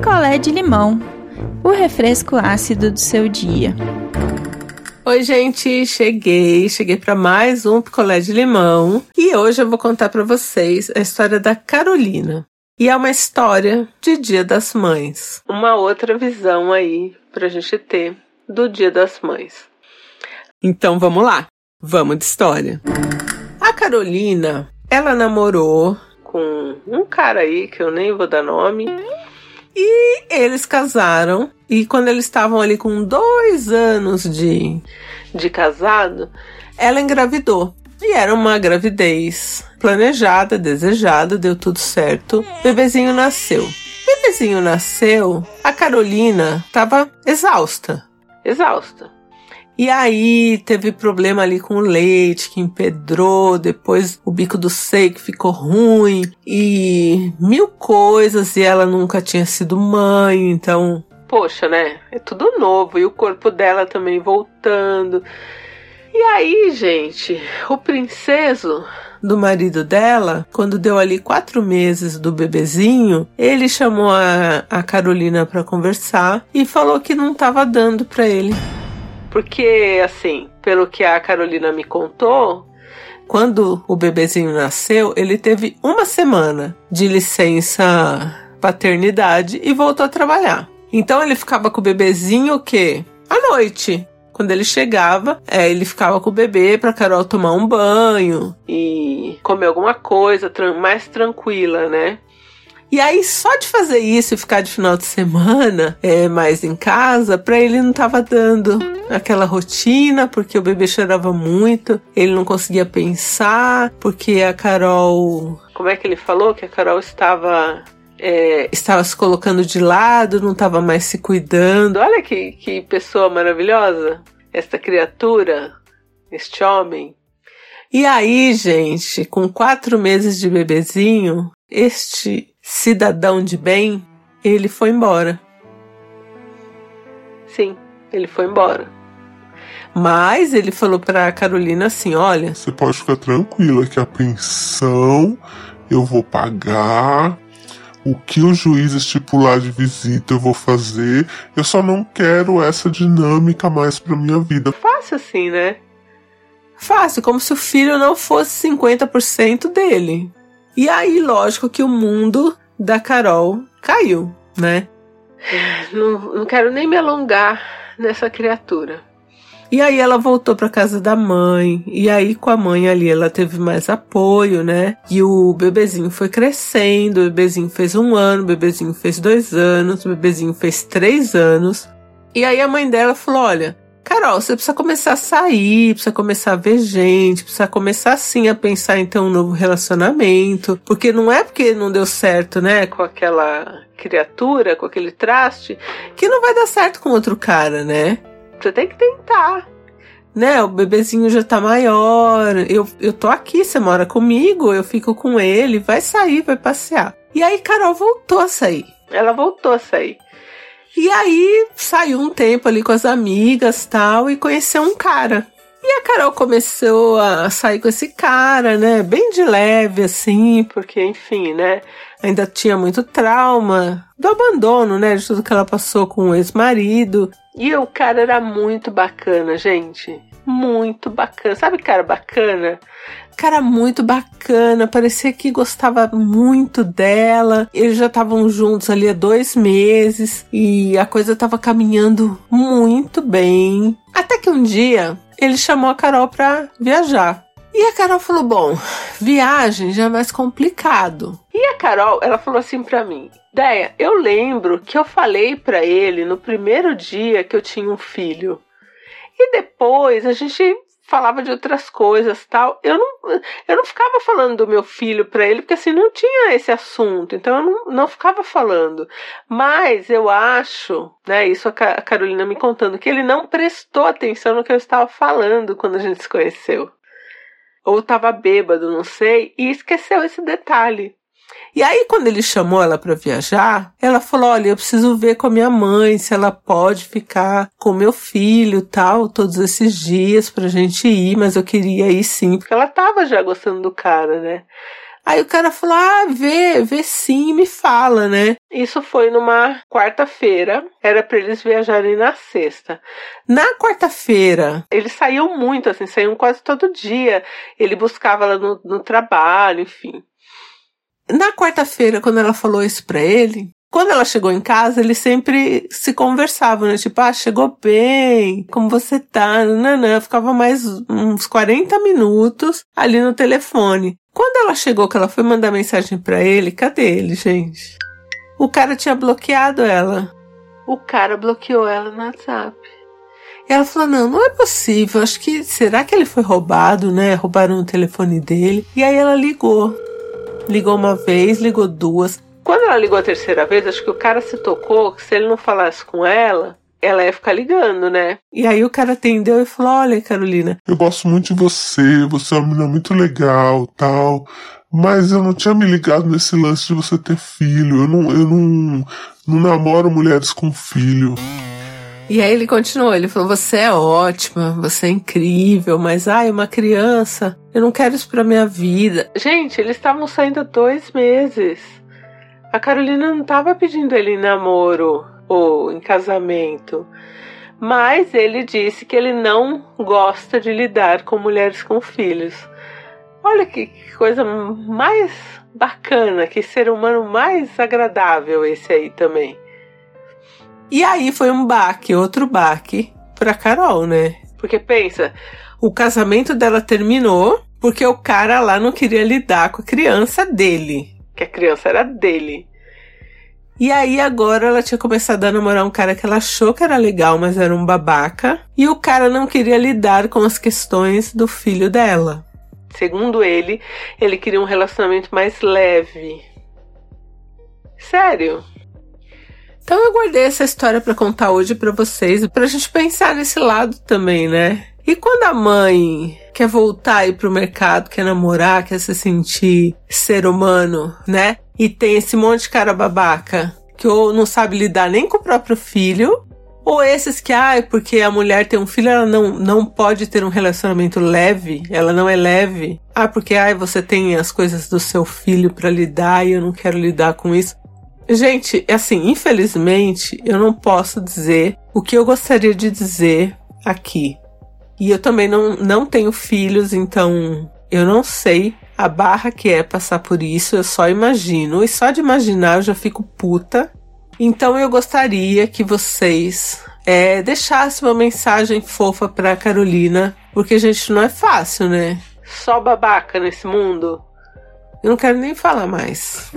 picolé de limão, o refresco ácido do seu dia. Oi, gente, cheguei, cheguei para mais um picolé de limão e hoje eu vou contar para vocês a história da Carolina. E é uma história de Dia das Mães. Uma outra visão aí pra gente ter do Dia das Mães. Então vamos lá, vamos de história. A Carolina, ela namorou com um cara aí que eu nem vou dar nome. E eles casaram. E quando eles estavam ali com dois anos de, de casado, ela engravidou. E era uma gravidez planejada, desejada, deu tudo certo. O bebezinho nasceu. O bebezinho nasceu, a Carolina estava exausta. Exausta. E aí teve problema ali com o leite que empedrou, depois o bico do seio que ficou ruim e mil coisas e ela nunca tinha sido mãe, então, poxa, né? É tudo novo e o corpo dela também voltando. E aí, gente, o princeso do marido dela, quando deu ali quatro meses do bebezinho, ele chamou a, a Carolina para conversar e falou que não estava dando para ele. Porque, assim, pelo que a Carolina me contou, quando o bebezinho nasceu, ele teve uma semana de licença paternidade e voltou a trabalhar. Então ele ficava com o bebezinho o quê? À noite. Quando ele chegava, é, ele ficava com o bebê pra Carol tomar um banho e comer alguma coisa mais tranquila, né? E aí, só de fazer isso e ficar de final de semana é, mais em casa, pra ele não tava dando aquela rotina, porque o bebê chorava muito, ele não conseguia pensar, porque a Carol. Como é que ele falou? Que a Carol estava é, estava se colocando de lado, não estava mais se cuidando. Olha que, que pessoa maravilhosa, esta criatura, este homem. E aí, gente, com quatro meses de bebezinho, este cidadão de bem, ele foi embora. Sim, ele foi embora. Mas ele falou para Carolina assim: olha, você pode ficar tranquila que a pensão eu vou pagar. O que o juiz estipular de visita eu vou fazer. Eu só não quero essa dinâmica mais para minha vida. Fácil assim, né? Fácil, como se o filho não fosse 50% dele. E aí, lógico que o mundo da Carol caiu, né? Não, não quero nem me alongar nessa criatura. E aí ela voltou para casa da mãe, e aí com a mãe ali ela teve mais apoio, né? E o bebezinho foi crescendo, o bebezinho fez um ano, o bebezinho fez dois anos, o bebezinho fez três anos. E aí a mãe dela falou: olha, Carol, você precisa começar a sair, precisa começar a ver gente, precisa começar sim a pensar em ter um novo relacionamento. Porque não é porque não deu certo, né, com aquela criatura, com aquele traste, que não vai dar certo com outro cara, né? Você tem que tentar. Né, o bebezinho já tá maior, eu, eu tô aqui, você mora comigo, eu fico com ele, vai sair, vai passear. E aí Carol voltou a sair. Ela voltou a sair. E aí saiu um tempo ali com as amigas tal e conheceu um cara. E a Carol começou a sair com esse cara, né? Bem de leve, assim, porque, enfim, né? Ainda tinha muito trauma do abandono, né? De tudo que ela passou com o ex-marido. E o cara era muito bacana, gente. Muito bacana. Sabe cara bacana? Cara muito bacana, parecia que gostava muito dela. Eles já estavam juntos ali há dois meses e a coisa estava caminhando muito bem. Até que um dia ele chamou a Carol para viajar. E a Carol falou: Bom, viagem já é mais complicado. E a Carol, ela falou assim para mim: Deia, eu lembro que eu falei para ele no primeiro dia que eu tinha um filho. E depois a gente falava de outras coisas tal. Eu não, eu não ficava falando do meu filho para ele, porque assim, não tinha esse assunto, então eu não, não ficava falando. Mas eu acho, né, isso a Carolina me contando, que ele não prestou atenção no que eu estava falando quando a gente se conheceu. Ou estava bêbado, não sei, e esqueceu esse detalhe. E aí, quando ele chamou ela para viajar, ela falou: Olha, eu preciso ver com a minha mãe se ela pode ficar com meu filho tal, todos esses dias pra gente ir, mas eu queria ir sim, porque ela tava já gostando do cara, né? Aí o cara falou: ah, vê, vê sim, me fala, né? Isso foi numa quarta-feira, era para eles viajarem na sexta. Na quarta-feira, eles saíam muito, assim, saíam quase todo dia. Ele buscava ela no, no trabalho, enfim. Na quarta-feira, quando ela falou isso pra ele, quando ela chegou em casa, eles sempre se conversavam, né? Tipo, ah, chegou bem, como você tá? Nanã. Ficava mais uns 40 minutos ali no telefone. Quando ela chegou, que ela foi mandar mensagem para ele, cadê ele, gente? O cara tinha bloqueado ela. O cara bloqueou ela no WhatsApp. E ela falou: Não, não é possível. Acho que. Será que ele foi roubado, né? Roubaram o telefone dele. E aí ela ligou. Ligou uma vez, ligou duas. Quando ela ligou a terceira vez, acho que o cara se tocou que se ele não falasse com ela, ela ia ficar ligando, né? E aí o cara atendeu e falou: Olha, Carolina. Eu gosto muito de você, você é uma menina muito legal tal. Mas eu não tinha me ligado nesse lance de você ter filho. Eu não, eu não, não namoro mulheres com filho. E aí ele continuou, ele falou: Você é ótima, você é incrível, mas ai, uma criança, eu não quero isso pra minha vida. Gente, eles estavam saindo há dois meses. A Carolina não estava pedindo ele em namoro ou em casamento, mas ele disse que ele não gosta de lidar com mulheres com filhos. Olha que coisa mais bacana, que ser humano mais agradável esse aí também. E aí foi um baque, outro baque pra Carol, né? Porque pensa, o casamento dela terminou porque o cara lá não queria lidar com a criança dele que a criança era dele. E aí agora ela tinha começado a namorar um cara que ela achou que era legal, mas era um babaca, e o cara não queria lidar com as questões do filho dela. Segundo ele, ele queria um relacionamento mais leve. Sério. Então eu guardei essa história para contar hoje para vocês, pra gente pensar nesse lado também, né? E quando a mãe quer voltar aí pro mercado, quer namorar, quer se sentir ser humano, né? E tem esse monte de cara babaca que ou não sabe lidar nem com o próprio filho, ou esses que, ah, porque a mulher tem um filho, ela não, não pode ter um relacionamento leve, ela não é leve. Ah, porque ai, você tem as coisas do seu filho para lidar e eu não quero lidar com isso. Gente, assim, infelizmente, eu não posso dizer o que eu gostaria de dizer aqui. E eu também não, não tenho filhos, então eu não sei a barra que é passar por isso, eu só imagino. E só de imaginar eu já fico puta. Então eu gostaria que vocês é, deixassem uma mensagem fofa pra Carolina, porque, gente, não é fácil, né? Só babaca nesse mundo. Eu não quero nem falar mais.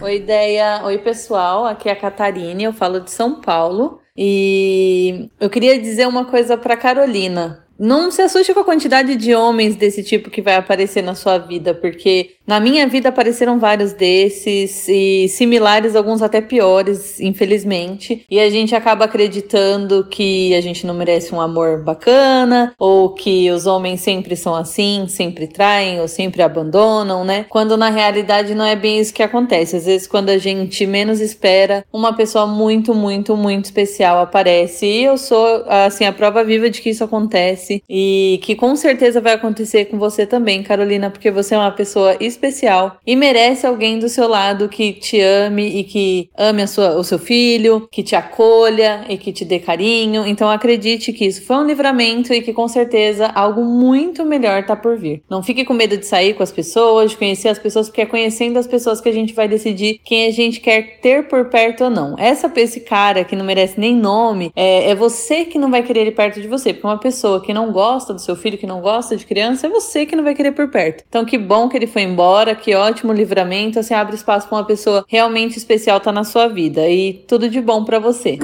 Oi, ideia. Oi, pessoal. Aqui é a Catarine, eu falo de São Paulo. E eu queria dizer uma coisa para Carolina. Não se assuste com a quantidade de homens desse tipo que vai aparecer na sua vida, porque na minha vida apareceram vários desses e similares, alguns até piores, infelizmente. E a gente acaba acreditando que a gente não merece um amor bacana, ou que os homens sempre são assim, sempre traem ou sempre abandonam, né? Quando na realidade não é bem isso que acontece. Às vezes, quando a gente menos espera, uma pessoa muito, muito, muito especial aparece. E eu sou, assim, a prova viva de que isso acontece acontece e que com certeza vai acontecer com você também, Carolina, porque você é uma pessoa especial e merece alguém do seu lado que te ame e que ame a sua, o seu filho, que te acolha e que te dê carinho. Então acredite que isso foi um livramento e que com certeza algo muito melhor tá por vir. Não fique com medo de sair com as pessoas, de conhecer as pessoas, porque é conhecendo as pessoas que a gente vai decidir quem a gente quer ter por perto ou não. Essa esse cara que não merece nem nome, é, é você que não vai querer ele perto de você, porque uma pessoa que não não gosta do seu filho, que não gosta de criança, é você que não vai querer por perto. Então, que bom que ele foi embora, que ótimo livramento. Assim, abre espaço para uma pessoa realmente especial estar tá na sua vida. E tudo de bom para você.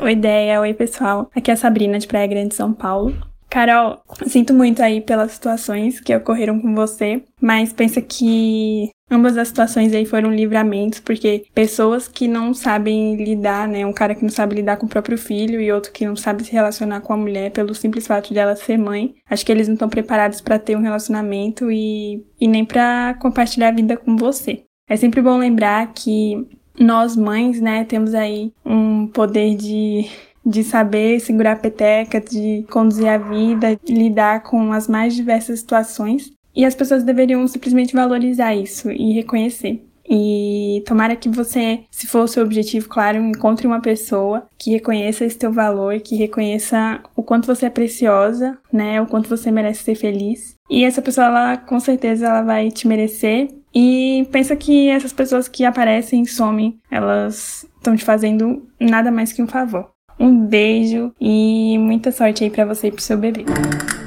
Oi, ideia. Oi, pessoal. Aqui é a Sabrina de Praia Grande, São Paulo. Carol, sinto muito aí pelas situações que ocorreram com você, mas pensa que ambas as situações aí foram livramentos, porque pessoas que não sabem lidar, né, um cara que não sabe lidar com o próprio filho e outro que não sabe se relacionar com a mulher pelo simples fato dela ser mãe, acho que eles não estão preparados para ter um relacionamento e, e nem para compartilhar a vida com você. É sempre bom lembrar que nós mães, né, temos aí um poder de de saber segurar a peteca, de conduzir a vida, lidar com as mais diversas situações. E as pessoas deveriam simplesmente valorizar isso e reconhecer. E tomara que você, se for o seu objetivo, claro, encontre uma pessoa que reconheça esse teu valor, que reconheça o quanto você é preciosa, né? O quanto você merece ser feliz. E essa pessoa, ela, com certeza, ela vai te merecer. E pensa que essas pessoas que aparecem e somem, elas estão te fazendo nada mais que um favor. Um beijo e muita sorte aí para você e pro seu bebê.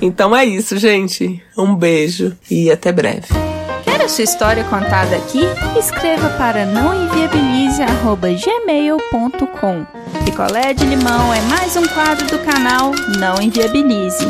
Então é isso, gente. Um beijo e até breve. Quer a sua história contada aqui? Escreva para nãoenviabilize@gmail.com. Picolé de limão é mais um quadro do canal Não Enviabilize.